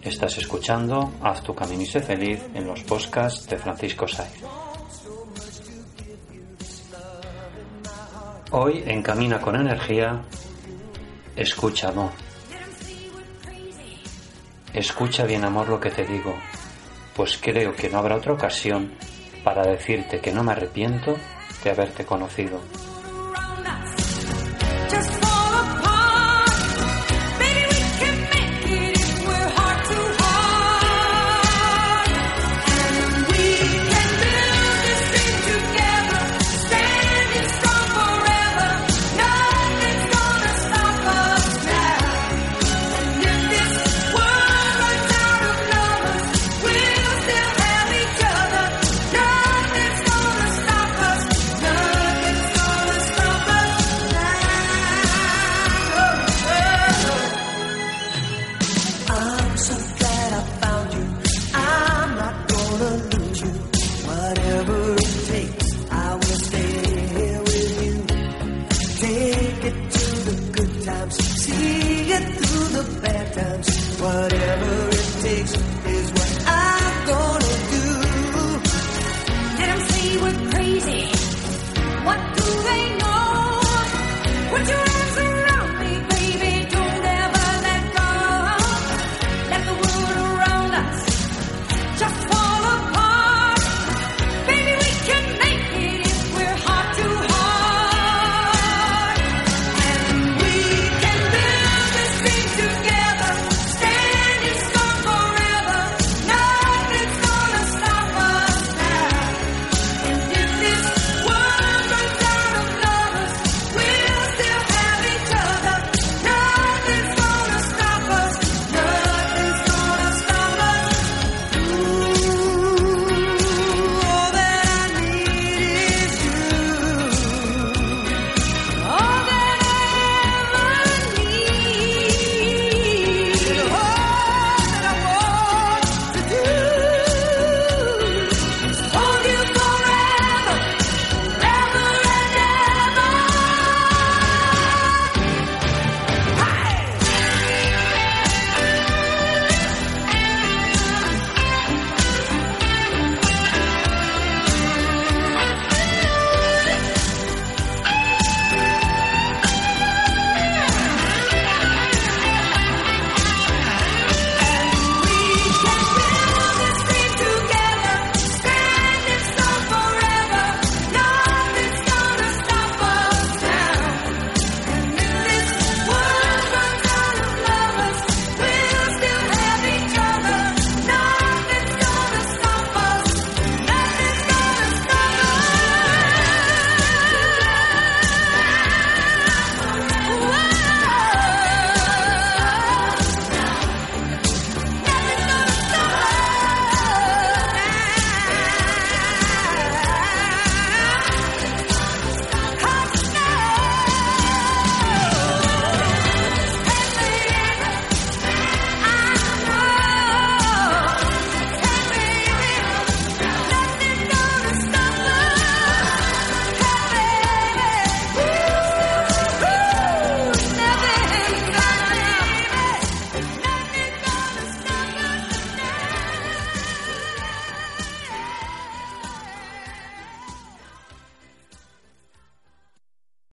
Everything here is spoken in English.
Estás escuchando Haz tu camino y sé feliz en los podcasts de Francisco Saiz. Hoy en Camina con Energía, escucha amor. Escucha bien amor lo que te digo, pues creo que no habrá otra ocasión para decirte que no me arrepiento de haberte conocido. So glad I found you. I'm not gonna lose you. Whatever it takes, I will stay here with you. Take it to the good times, see it through the bad times.